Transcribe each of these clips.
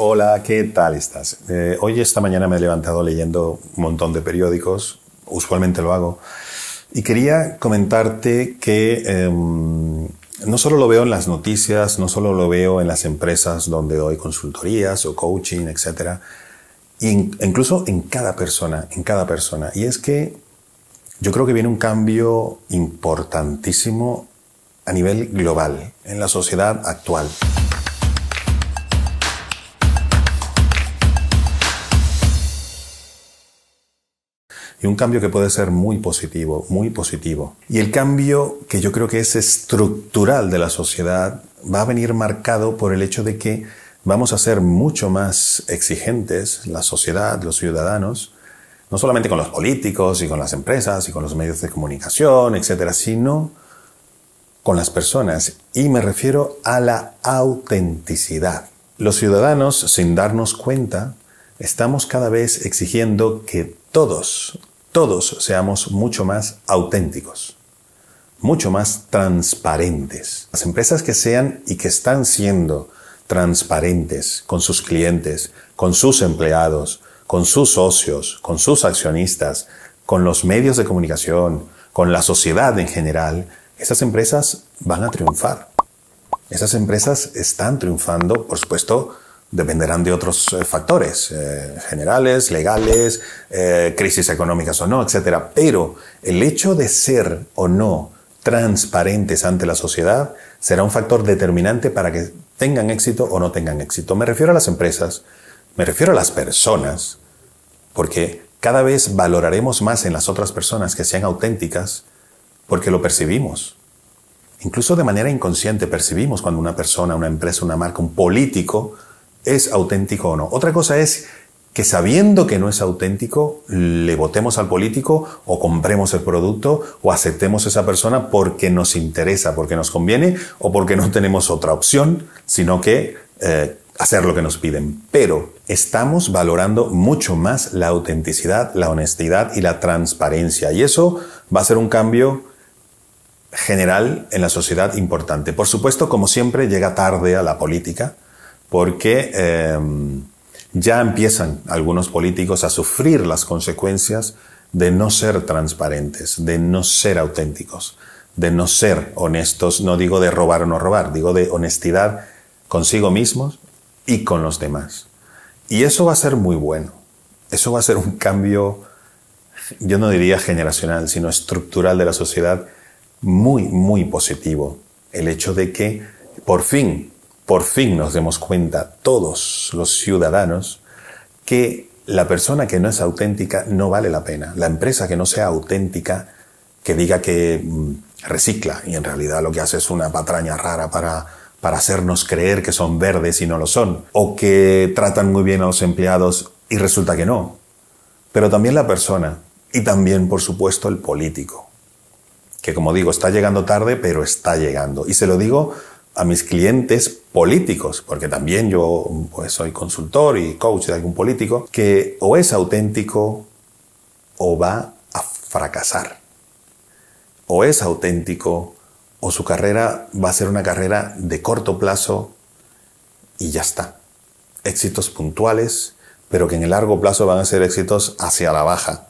Hola, ¿qué tal estás? Eh, hoy esta mañana me he levantado leyendo un montón de periódicos, usualmente lo hago, y quería comentarte que em, no solo lo veo en las noticias, no solo lo veo en las empresas donde doy consultorías o coaching, etc. incluso en cada persona, en cada persona. Y es que yo creo que viene un cambio importantísimo a nivel global en la sociedad actual. Y un cambio que puede ser muy positivo, muy positivo. Y el cambio que yo creo que es estructural de la sociedad va a venir marcado por el hecho de que vamos a ser mucho más exigentes, la sociedad, los ciudadanos, no solamente con los políticos y con las empresas y con los medios de comunicación, etcétera, sino con las personas. Y me refiero a la autenticidad. Los ciudadanos, sin darnos cuenta, estamos cada vez exigiendo que todos, todos seamos mucho más auténticos, mucho más transparentes. Las empresas que sean y que están siendo transparentes con sus clientes, con sus empleados, con sus socios, con sus accionistas, con los medios de comunicación, con la sociedad en general, esas empresas van a triunfar. Esas empresas están triunfando, por supuesto, dependerán de otros eh, factores eh, generales, legales, eh, crisis económicas o no, etc. Pero el hecho de ser o no transparentes ante la sociedad será un factor determinante para que tengan éxito o no tengan éxito. Me refiero a las empresas, me refiero a las personas, porque cada vez valoraremos más en las otras personas que sean auténticas porque lo percibimos. Incluso de manera inconsciente percibimos cuando una persona, una empresa, una marca, un político es auténtico o no. Otra cosa es que sabiendo que no es auténtico, le votemos al político o compremos el producto o aceptemos a esa persona porque nos interesa, porque nos conviene o porque no tenemos otra opción, sino que eh, hacer lo que nos piden. Pero estamos valorando mucho más la autenticidad, la honestidad y la transparencia. Y eso va a ser un cambio general en la sociedad importante. Por supuesto, como siempre, llega tarde a la política porque em, ya empiezan algunos políticos a sufrir las consecuencias de no ser transparentes, de no ser auténticos, de no ser honestos, no digo de robar o no robar, digo de honestidad consigo mismos y con los demás. Y eso va a ser muy bueno. Eso va a ser un cambio, yo no diría generacional, sino estructural de la sociedad muy, muy positivo. El hecho de que por fin por fin nos demos cuenta todos los ciudadanos que la persona que no es auténtica no vale la pena. La empresa que no sea auténtica, que diga que mm, recicla y en realidad lo que hace es una patraña rara para, para hacernos creer que son verdes y no lo son. O que tratan muy bien a los empleados y resulta que no. Pero también la persona y también, por supuesto, el político. Que como digo, está llegando tarde, pero está llegando. Y se lo digo a mis clientes políticos, porque también yo pues, soy consultor y coach de algún político, que o es auténtico o va a fracasar. O es auténtico o su carrera va a ser una carrera de corto plazo y ya está. Éxitos puntuales, pero que en el largo plazo van a ser éxitos hacia la baja.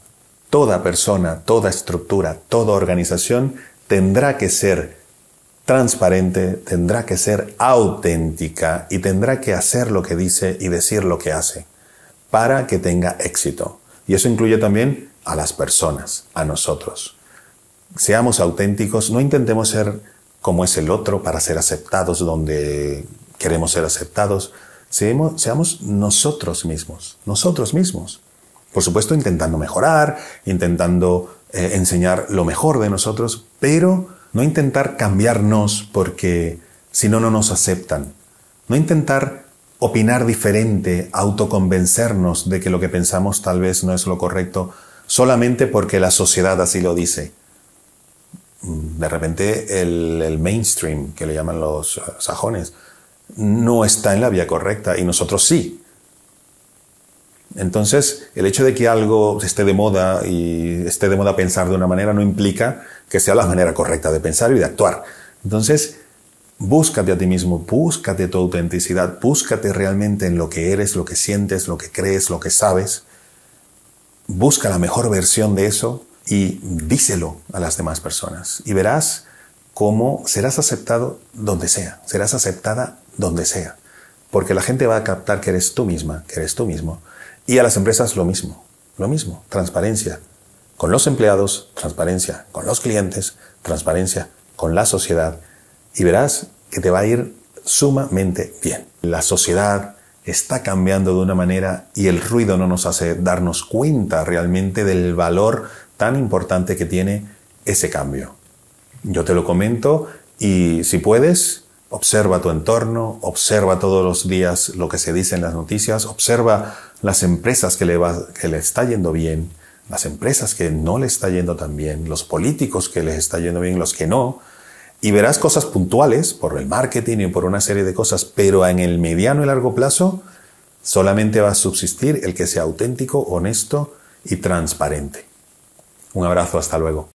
Toda persona, toda estructura, toda organización tendrá que ser transparente, tendrá que ser auténtica y tendrá que hacer lo que dice y decir lo que hace para que tenga éxito. Y eso incluye también a las personas, a nosotros. Seamos auténticos, no intentemos ser como es el otro para ser aceptados donde queremos ser aceptados. Seamos, nosotros mismos, nosotros mismos. Por supuesto, intentando mejorar, intentando eh, enseñar lo mejor de nosotros, pero no intentar cambiarnos porque si no, no nos aceptan. No intentar opinar diferente, autoconvencernos de que lo que pensamos tal vez no es lo correcto, solamente porque la sociedad así lo dice. De repente el, el mainstream, que le llaman los eh, sajones, no está en la vía correcta y nosotros sí. Entonces, el hecho de que algo esté de moda y esté de moda pensar de una manera no implica que sea la manera correcta de pensar y de actuar. Entonces, Búscate a ti mismo, búscate tu autenticidad, búscate realmente en lo que eres, lo que sientes, lo que crees, lo que sabes. Busca la mejor versión de eso y díselo a las demás personas. Y verás cómo serás aceptado donde sea, serás aceptada donde sea. Porque la gente va a captar que eres tú misma, que eres tú mismo. Y a las empresas lo mismo, lo mismo, transparencia. Con los empleados, transparencia. Con los clientes, transparencia. Con la sociedad, y verás que te va a ir sumamente bien. La sociedad está cambiando de una manera y el ruido no nos hace darnos cuenta realmente del valor tan importante que tiene ese cambio. Yo te lo comento y si puedes, observa tu entorno, observa todos los días lo que se dice en las noticias, observa las empresas que le, va, que le está yendo bien, las empresas que no le está yendo tan bien, los políticos que les está yendo bien, los que no, y verás cosas puntuales por el marketing y por una serie de cosas, pero en el mediano y largo plazo solamente va a subsistir el que sea auténtico, honesto y transparente. Un abrazo, hasta luego.